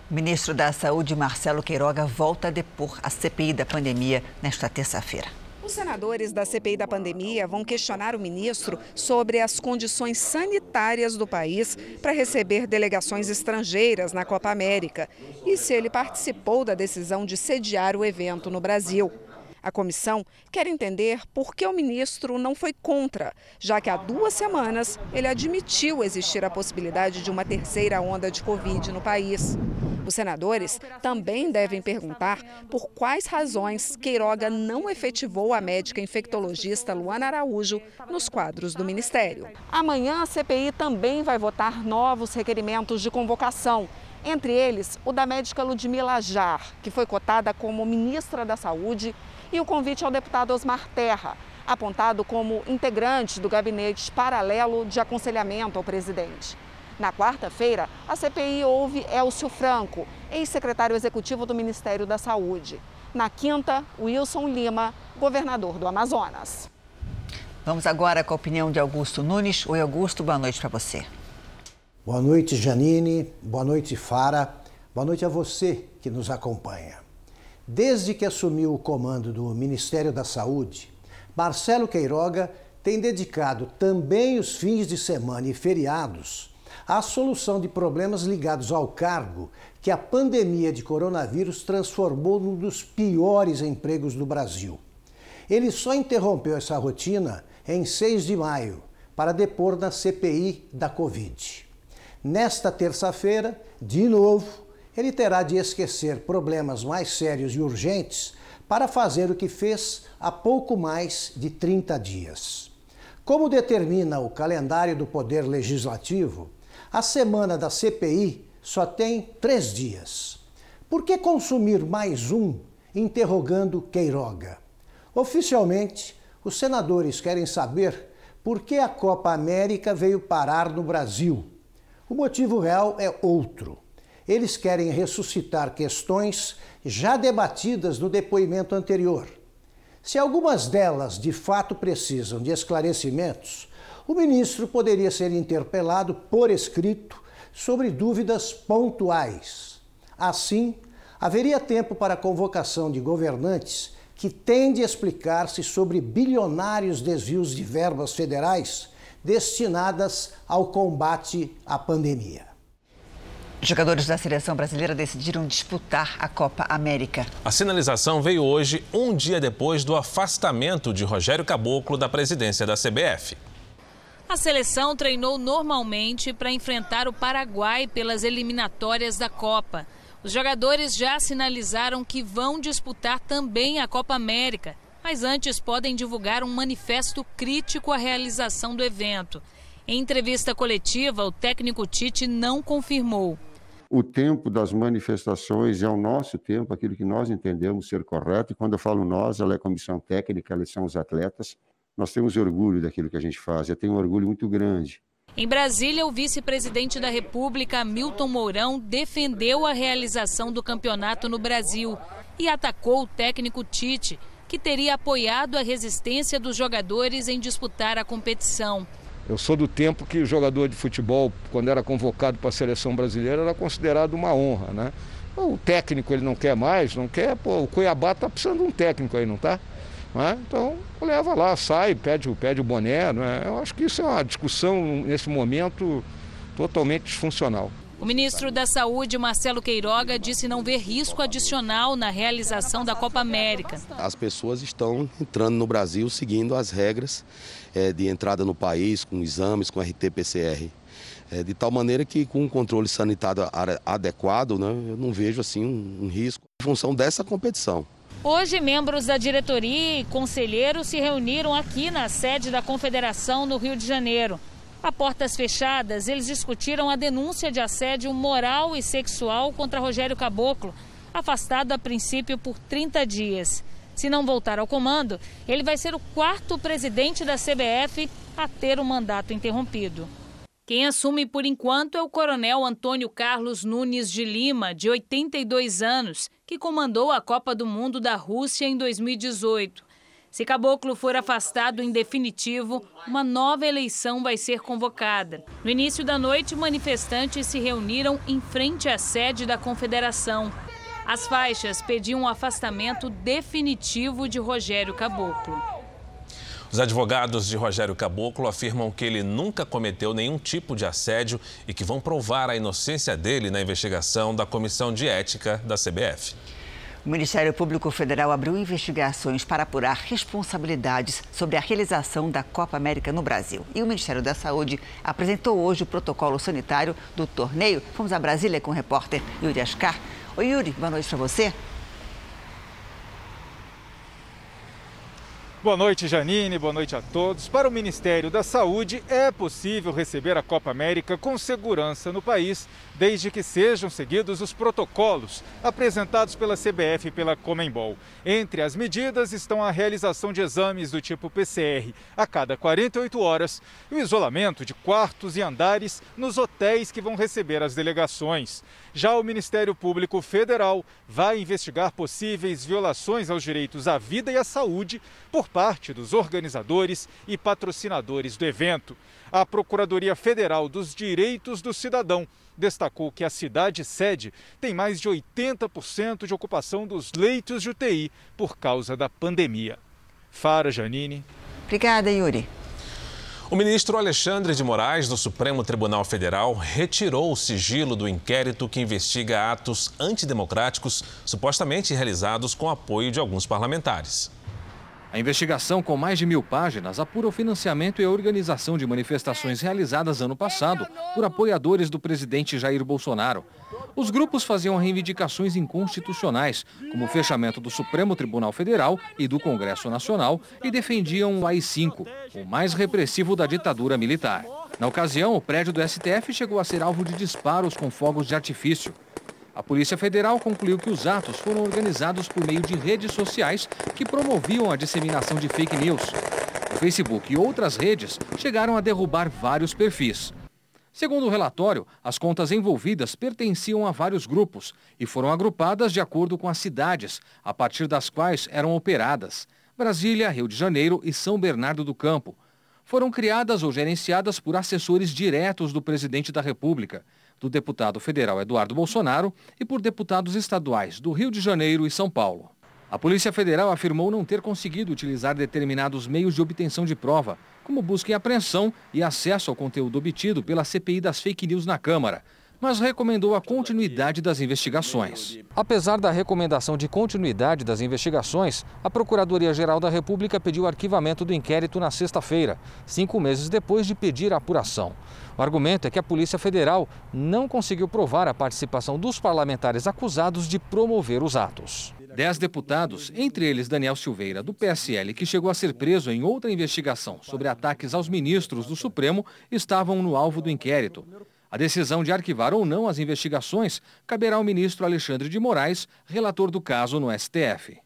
O ministro da Saúde, Marcelo Queiroga, volta a depor a CPI da pandemia nesta terça-feira. Os senadores da CPI da pandemia vão questionar o ministro sobre as condições sanitárias do país para receber delegações estrangeiras na Copa América e se ele participou da decisão de sediar o evento no Brasil. A comissão quer entender por que o ministro não foi contra, já que há duas semanas ele admitiu existir a possibilidade de uma terceira onda de Covid no país. Os senadores também devem perguntar por quais razões Queiroga não efetivou a médica infectologista Luana Araújo nos quadros do Ministério. Amanhã a CPI também vai votar novos requerimentos de convocação. Entre eles, o da médica Ludmila Jar, que foi cotada como ministra da Saúde e o convite ao deputado Osmar Terra, apontado como integrante do gabinete paralelo de aconselhamento ao presidente. Na quarta-feira, a CPI ouve Elcio Franco, ex-secretário executivo do Ministério da Saúde. Na quinta, Wilson Lima, governador do Amazonas. Vamos agora com a opinião de Augusto Nunes. Oi, Augusto, boa noite para você. Boa noite, Janine. Boa noite, Fara. Boa noite a você que nos acompanha. Desde que assumiu o comando do Ministério da Saúde, Marcelo Queiroga tem dedicado também os fins de semana e feriados à solução de problemas ligados ao cargo que a pandemia de coronavírus transformou num dos piores empregos do Brasil. Ele só interrompeu essa rotina em 6 de maio para depor na CPI da Covid. Nesta terça-feira, de novo, ele terá de esquecer problemas mais sérios e urgentes para fazer o que fez há pouco mais de 30 dias. Como determina o calendário do Poder Legislativo, a semana da CPI só tem três dias. Por que consumir mais um interrogando Queiroga? Oficialmente, os senadores querem saber por que a Copa América veio parar no Brasil. O motivo real é outro. Eles querem ressuscitar questões já debatidas no depoimento anterior. Se algumas delas de fato precisam de esclarecimentos, o ministro poderia ser interpelado por escrito sobre dúvidas pontuais. Assim, haveria tempo para a convocação de governantes que têm de explicar-se sobre bilionários desvios de verbas federais destinadas ao combate à pandemia. Jogadores da seleção brasileira decidiram disputar a Copa América. A sinalização veio hoje, um dia depois do afastamento de Rogério Caboclo da presidência da CBF. A seleção treinou normalmente para enfrentar o Paraguai pelas eliminatórias da Copa. Os jogadores já sinalizaram que vão disputar também a Copa América, mas antes podem divulgar um manifesto crítico à realização do evento. Em entrevista coletiva, o técnico Tite não confirmou. O tempo das manifestações é o nosso tempo, aquilo que nós entendemos ser correto. E quando eu falo nós, ela é a comissão técnica, eles são os atletas. Nós temos orgulho daquilo que a gente faz. Eu tenho um orgulho muito grande. Em Brasília, o vice-presidente da República, Milton Mourão, defendeu a realização do campeonato no Brasil e atacou o técnico Tite, que teria apoiado a resistência dos jogadores em disputar a competição. Eu sou do tempo que o jogador de futebol, quando era convocado para a seleção brasileira, era considerado uma honra, né? O técnico ele não quer mais, não quer, pô, o Cuiabá está precisando de um técnico aí, não tá? Né? Então leva lá, sai, pede, pede o boné. Né? Eu acho que isso é uma discussão nesse momento totalmente disfuncional. O ministro da Saúde, Marcelo Queiroga, disse não ver risco adicional na realização da Copa América. As pessoas estão entrando no Brasil seguindo as regras é, de entrada no país, com exames, com RT-PCR. É, de tal maneira que com um controle sanitário adequado, né, eu não vejo assim um, um risco em função dessa competição. Hoje, membros da diretoria e conselheiros se reuniram aqui na sede da Confederação no Rio de Janeiro. A portas fechadas, eles discutiram a denúncia de assédio moral e sexual contra Rogério Caboclo, afastado a princípio por 30 dias. Se não voltar ao comando, ele vai ser o quarto presidente da CBF a ter o mandato interrompido. Quem assume por enquanto é o coronel Antônio Carlos Nunes de Lima, de 82 anos, que comandou a Copa do Mundo da Rússia em 2018. Se Caboclo for afastado em definitivo, uma nova eleição vai ser convocada. No início da noite, manifestantes se reuniram em frente à sede da Confederação. As faixas pediam o afastamento definitivo de Rogério Caboclo. Os advogados de Rogério Caboclo afirmam que ele nunca cometeu nenhum tipo de assédio e que vão provar a inocência dele na investigação da Comissão de Ética da CBF. O Ministério Público Federal abriu investigações para apurar responsabilidades sobre a realização da Copa América no Brasil. E o Ministério da Saúde apresentou hoje o protocolo sanitário do torneio. Fomos a Brasília com o repórter Yuri Ascar. Oi, Yuri, boa noite para você. Boa noite, Janine. Boa noite a todos. Para o Ministério da Saúde, é possível receber a Copa América com segurança no país, desde que sejam seguidos os protocolos apresentados pela CBF e pela Comembol. Entre as medidas estão a realização de exames do tipo PCR a cada 48 horas e o isolamento de quartos e andares nos hotéis que vão receber as delegações. Já o Ministério Público Federal vai investigar possíveis violações aos direitos à vida e à saúde por parte dos organizadores e patrocinadores do evento. A Procuradoria Federal dos Direitos do Cidadão destacou que a cidade sede tem mais de 80% de ocupação dos leitos de UTI por causa da pandemia. Fara Janine. Obrigada, Yuri. O ministro Alexandre de Moraes, do Supremo Tribunal Federal, retirou o sigilo do inquérito que investiga atos antidemocráticos supostamente realizados com apoio de alguns parlamentares. A investigação, com mais de mil páginas, apura o financiamento e a organização de manifestações realizadas ano passado por apoiadores do presidente Jair Bolsonaro. Os grupos faziam reivindicações inconstitucionais, como o fechamento do Supremo Tribunal Federal e do Congresso Nacional, e defendiam o AI-5, o mais repressivo da ditadura militar. Na ocasião, o prédio do STF chegou a ser alvo de disparos com fogos de artifício. A Polícia Federal concluiu que os atos foram organizados por meio de redes sociais que promoviam a disseminação de fake news. O Facebook e outras redes chegaram a derrubar vários perfis. Segundo o relatório, as contas envolvidas pertenciam a vários grupos e foram agrupadas de acordo com as cidades, a partir das quais eram operadas: Brasília, Rio de Janeiro e São Bernardo do Campo. Foram criadas ou gerenciadas por assessores diretos do presidente da República do deputado federal Eduardo Bolsonaro e por deputados estaduais do Rio de Janeiro e São Paulo. A Polícia Federal afirmou não ter conseguido utilizar determinados meios de obtenção de prova, como busca e apreensão e acesso ao conteúdo obtido pela CPI das fake news na Câmara, mas recomendou a continuidade das investigações. Apesar da recomendação de continuidade das investigações, a Procuradoria-Geral da República pediu arquivamento do inquérito na sexta-feira, cinco meses depois de pedir a apuração. O argumento é que a Polícia Federal não conseguiu provar a participação dos parlamentares acusados de promover os atos. Dez deputados, entre eles Daniel Silveira, do PSL, que chegou a ser preso em outra investigação sobre ataques aos ministros do Supremo, estavam no alvo do inquérito. A decisão de arquivar ou não as investigações caberá ao ministro Alexandre de Moraes, relator do caso no STF.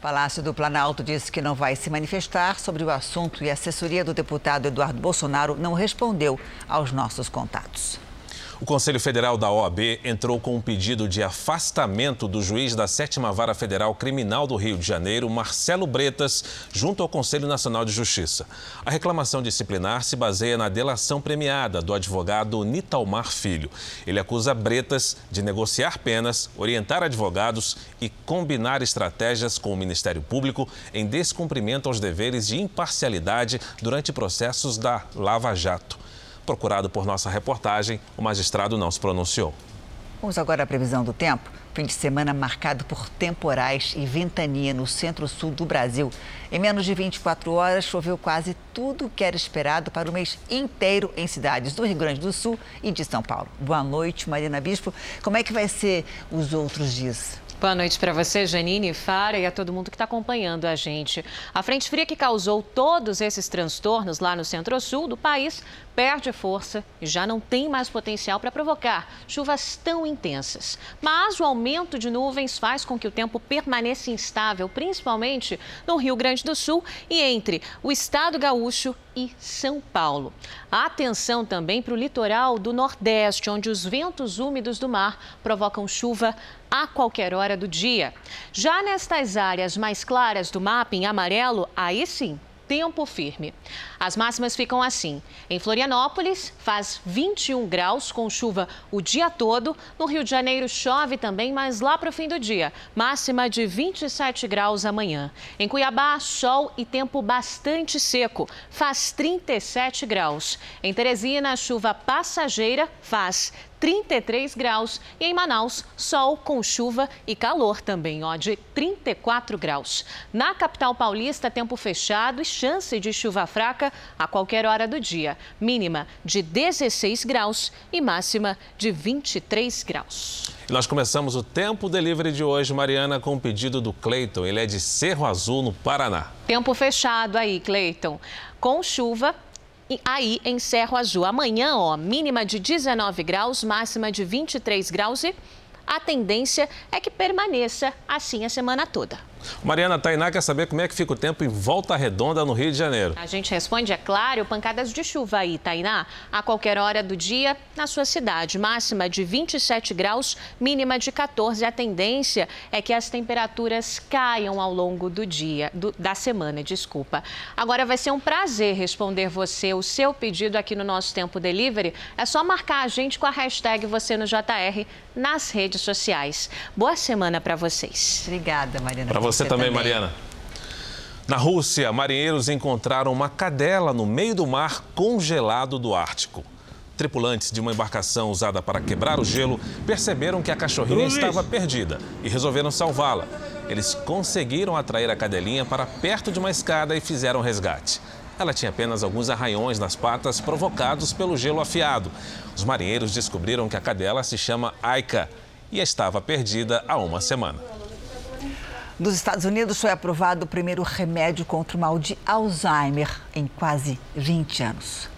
Palácio do Planalto disse que não vai se manifestar sobre o assunto e a assessoria do deputado Eduardo Bolsonaro não respondeu aos nossos contatos. O Conselho Federal da OAB entrou com um pedido de afastamento do juiz da Sétima Vara Federal Criminal do Rio de Janeiro, Marcelo Bretas, junto ao Conselho Nacional de Justiça. A reclamação disciplinar se baseia na delação premiada do advogado Nitalmar Filho. Ele acusa Bretas de negociar penas, orientar advogados e combinar estratégias com o Ministério Público em descumprimento aos deveres de imparcialidade durante processos da Lava Jato. Procurado por nossa reportagem, o magistrado não se pronunciou. Vamos agora à previsão do tempo. Fim de semana marcado por temporais e ventania no centro-sul do Brasil. Em menos de 24 horas, choveu quase tudo o que era esperado para o mês inteiro em cidades do Rio Grande do Sul e de São Paulo. Boa noite, Marina Bispo. Como é que vai ser os outros dias? Boa noite para você, Janine, Fara e a todo mundo que está acompanhando a gente. A frente fria que causou todos esses transtornos lá no centro-sul do país perde força e já não tem mais potencial para provocar chuvas tão intensas. Mas o aumento de nuvens faz com que o tempo permaneça instável, principalmente no Rio Grande do Sul e entre o estado gaúcho e São Paulo. Atenção também para o litoral do Nordeste, onde os ventos úmidos do mar provocam chuva a qualquer hora do dia. Já nestas áreas mais claras do mapa, em amarelo, aí sim, tempo firme. As máximas ficam assim. Em Florianópolis, faz 21 graus com chuva o dia todo. No Rio de Janeiro chove também, mas lá para o fim do dia, máxima de 27 graus amanhã. Em Cuiabá, sol e tempo bastante seco, faz 37 graus. Em Teresina, chuva passageira, faz 33 graus. E em Manaus, sol com chuva e calor também, ó, de 34 graus. Na capital paulista, tempo fechado e chance de chuva fraca a qualquer hora do dia. Mínima de 16 graus e máxima de 23 graus. E nós começamos o Tempo Delivery de hoje, Mariana, com o pedido do Cleiton. Ele é de Cerro Azul, no Paraná. Tempo fechado aí, Cleiton. Com chuva aí em Cerro Azul. Amanhã, ó, mínima de 19 graus, máxima de 23 graus e a tendência é que permaneça assim a semana toda. Mariana Tainá quer saber como é que fica o tempo em Volta Redonda, no Rio de Janeiro. A gente responde, é claro, pancadas de chuva aí, Tainá, a qualquer hora do dia na sua cidade. Máxima de 27 graus, mínima de 14. A tendência é que as temperaturas caiam ao longo do dia, do, da semana, desculpa. Agora vai ser um prazer responder você o seu pedido aqui no nosso Tempo Delivery. É só marcar a gente com a hashtag você no JR nas redes sociais. Boa semana para vocês. Obrigada, Mariana. Para você, também, também, Mariana. Na Rússia, marinheiros encontraram uma cadela no meio do mar congelado do Ártico. Tripulantes de uma embarcação usada para quebrar o gelo perceberam que a cachorrinha estava perdida e resolveram salvá-la. Eles conseguiram atrair a cadelinha para perto de uma escada e fizeram resgate. Ela tinha apenas alguns arranhões nas patas provocados pelo gelo afiado. Os marinheiros descobriram que a cadela se chama Aika e estava perdida há uma semana. Nos Estados Unidos foi aprovado o primeiro remédio contra o mal de Alzheimer em quase 20 anos.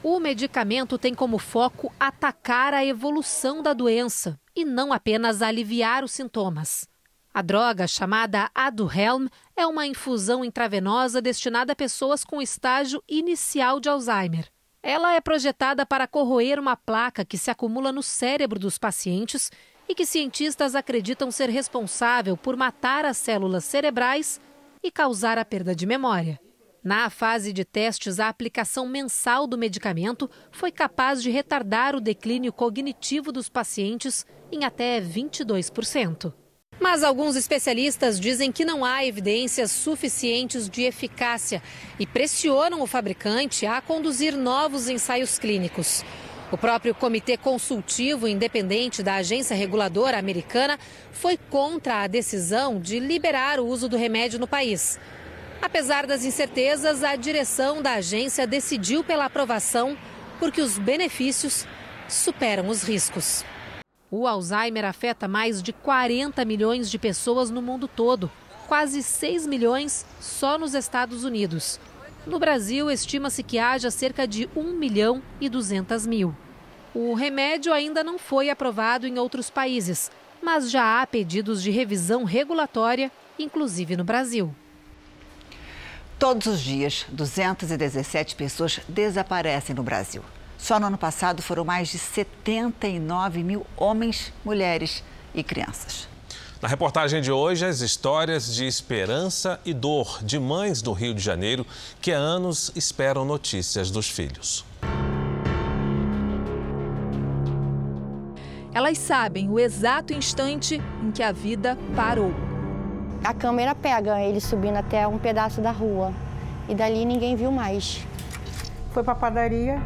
O medicamento tem como foco atacar a evolução da doença e não apenas aliviar os sintomas. A droga, chamada Aduhelm, é uma infusão intravenosa destinada a pessoas com estágio inicial de Alzheimer. Ela é projetada para corroer uma placa que se acumula no cérebro dos pacientes e que cientistas acreditam ser responsável por matar as células cerebrais e causar a perda de memória. Na fase de testes, a aplicação mensal do medicamento foi capaz de retardar o declínio cognitivo dos pacientes em até 22%. Mas alguns especialistas dizem que não há evidências suficientes de eficácia e pressionam o fabricante a conduzir novos ensaios clínicos. O próprio Comitê Consultivo Independente da Agência Reguladora Americana foi contra a decisão de liberar o uso do remédio no país. Apesar das incertezas, a direção da agência decidiu pela aprovação porque os benefícios superam os riscos. O Alzheimer afeta mais de 40 milhões de pessoas no mundo todo, quase 6 milhões só nos Estados Unidos. No Brasil, estima-se que haja cerca de 1 milhão e 200 mil. O remédio ainda não foi aprovado em outros países, mas já há pedidos de revisão regulatória, inclusive no Brasil. Todos os dias, 217 pessoas desaparecem no Brasil. Só no ano passado foram mais de 79 mil homens, mulheres e crianças. Na reportagem de hoje, as histórias de esperança e dor de mães do Rio de Janeiro que há anos esperam notícias dos filhos. Elas sabem o exato instante em que a vida parou. A câmera pega ele subindo até um pedaço da rua e dali ninguém viu mais. Foi para a padaria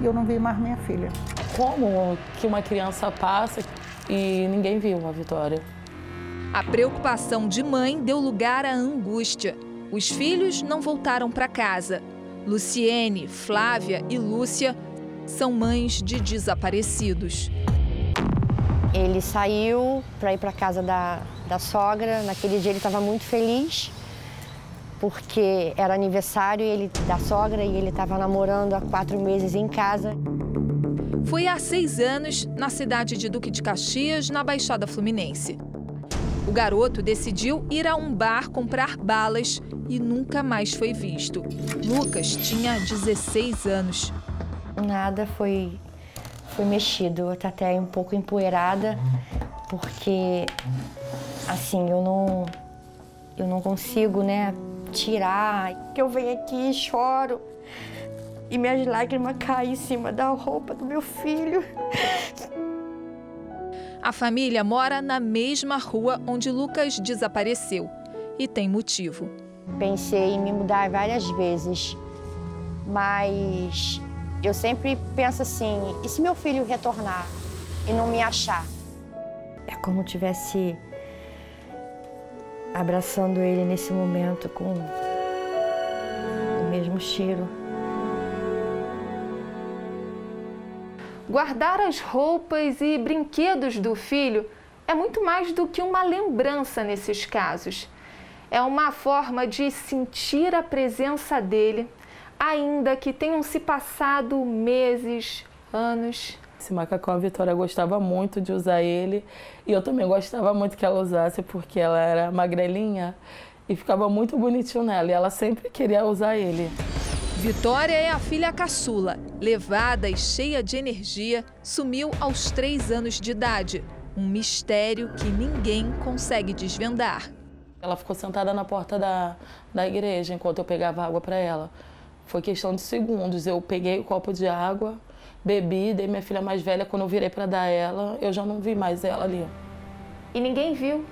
e eu não vi mais minha filha. Como que uma criança passa e ninguém viu a Vitória? A preocupação de mãe deu lugar à angústia. Os filhos não voltaram para casa. Luciene, Flávia e Lúcia são mães de desaparecidos. Ele saiu para ir para casa da, da sogra. Naquele dia ele estava muito feliz, porque era aniversário ele, da sogra e ele estava namorando há quatro meses em casa. Foi há seis anos, na cidade de Duque de Caxias, na Baixada Fluminense. O garoto decidiu ir a um bar comprar balas e nunca mais foi visto. Lucas tinha 16 anos. Nada foi, foi mexido. Eu tô até um pouco empoeirada, porque assim, eu não, eu não consigo, né, tirar. Que eu venho aqui e choro e minhas lágrimas caem em cima da roupa do meu filho. A família mora na mesma rua onde Lucas desapareceu e tem motivo. Pensei em me mudar várias vezes, mas Eu sempre penso assim: e se meu filho retornar e não me achar? É como tivesse abraçando ele nesse momento com o mesmo cheiro. Guardar as roupas e brinquedos do filho é muito mais do que uma lembrança nesses casos. É uma forma de sentir a presença dele, ainda que tenham se passado meses, anos. Esse macacão a Vitória gostava muito de usar ele e eu também gostava muito que ela usasse porque ela era magrelinha e ficava muito bonitinho nela e ela sempre queria usar ele. Vitória é a filha caçula, levada e cheia de energia, sumiu aos três anos de idade. Um mistério que ninguém consegue desvendar. Ela ficou sentada na porta da, da igreja enquanto eu pegava água para ela. Foi questão de segundos. Eu peguei o copo de água, bebi, dei minha filha mais velha. Quando eu virei para dar ela, eu já não vi mais ela ali. E ninguém viu?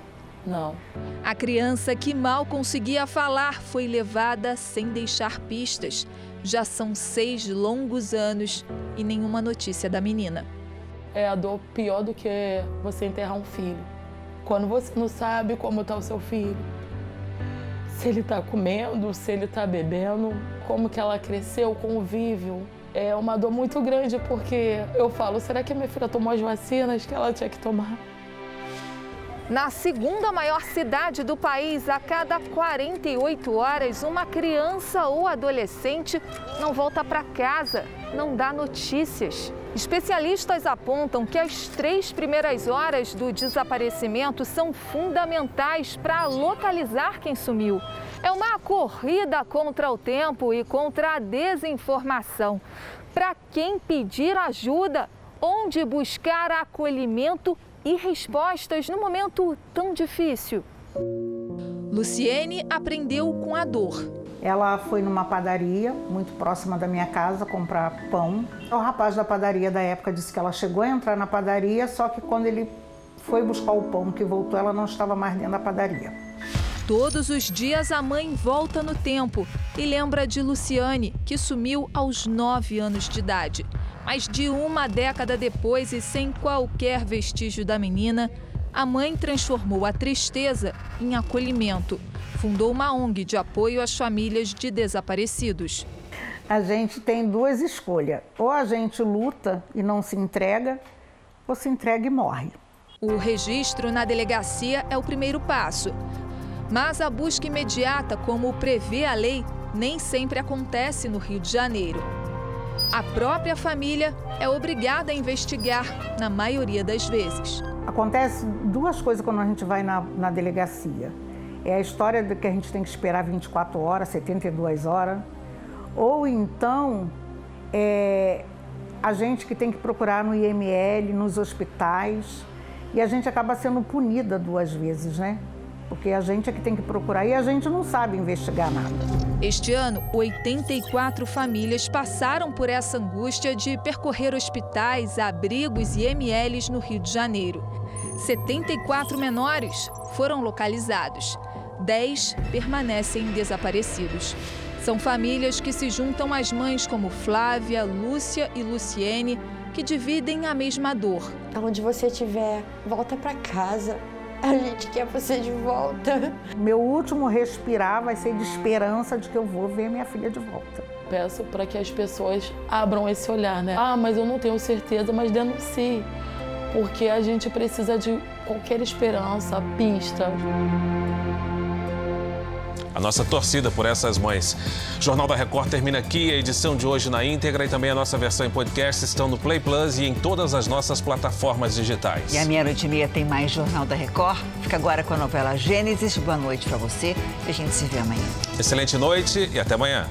Não. A criança que mal conseguia falar foi levada sem deixar pistas. Já são seis longos anos e nenhuma notícia da menina. É a dor pior do que você enterrar um filho. Quando você não sabe como está o seu filho, se ele está comendo, se ele está bebendo, como que ela cresceu, convívio. É uma dor muito grande porque eu falo, será que minha filha tomou as vacinas que ela tinha que tomar? Na segunda maior cidade do país, a cada 48 horas, uma criança ou adolescente não volta para casa, não dá notícias. Especialistas apontam que as três primeiras horas do desaparecimento são fundamentais para localizar quem sumiu. É uma corrida contra o tempo e contra a desinformação. Para quem pedir ajuda, onde buscar acolhimento e respostas no momento tão difícil. Luciene aprendeu com a dor. Ela foi numa padaria muito próxima da minha casa comprar pão. O rapaz da padaria da época disse que ela chegou a entrar na padaria, só que quando ele foi buscar o pão que voltou, ela não estava mais dentro da padaria. Todos os dias a mãe volta no tempo e lembra de Luciane, que sumiu aos 9 anos de idade. Mais de uma década depois e sem qualquer vestígio da menina, a mãe transformou a tristeza em acolhimento. Fundou uma ONG de apoio às famílias de desaparecidos. A gente tem duas escolhas: ou a gente luta e não se entrega, ou se entrega e morre. O registro na delegacia é o primeiro passo. Mas a busca imediata, como prevê a lei, nem sempre acontece no Rio de Janeiro. A própria família é obrigada a investigar, na maioria das vezes. Acontece duas coisas quando a gente vai na, na delegacia. É a história de que a gente tem que esperar 24 horas, 72 horas. Ou então, é a gente que tem que procurar no IML, nos hospitais. E a gente acaba sendo punida duas vezes, né? porque a gente é que tem que procurar e a gente não sabe investigar nada. Este ano, 84 famílias passaram por essa angústia de percorrer hospitais, abrigos e MLs no Rio de Janeiro. 74 menores foram localizados. 10 permanecem desaparecidos. São famílias que se juntam às mães como Flávia, Lúcia e Luciene, que dividem a mesma dor. Onde você estiver, volta para casa. A gente quer você de volta. Meu último respirar vai ser de esperança de que eu vou ver minha filha de volta. Peço para que as pessoas abram esse olhar, né? Ah, mas eu não tenho certeza, mas denuncie. Porque a gente precisa de qualquer esperança, pista a nossa torcida por essas mães. O Jornal da Record termina aqui. A edição de hoje na íntegra e também a nossa versão em podcast estão no Play Plus e em todas as nossas plataformas digitais. E a meia-noite e meia tem mais Jornal da Record. Fica agora com a novela Gênesis. Boa noite para você e a gente se vê amanhã. Excelente noite e até amanhã.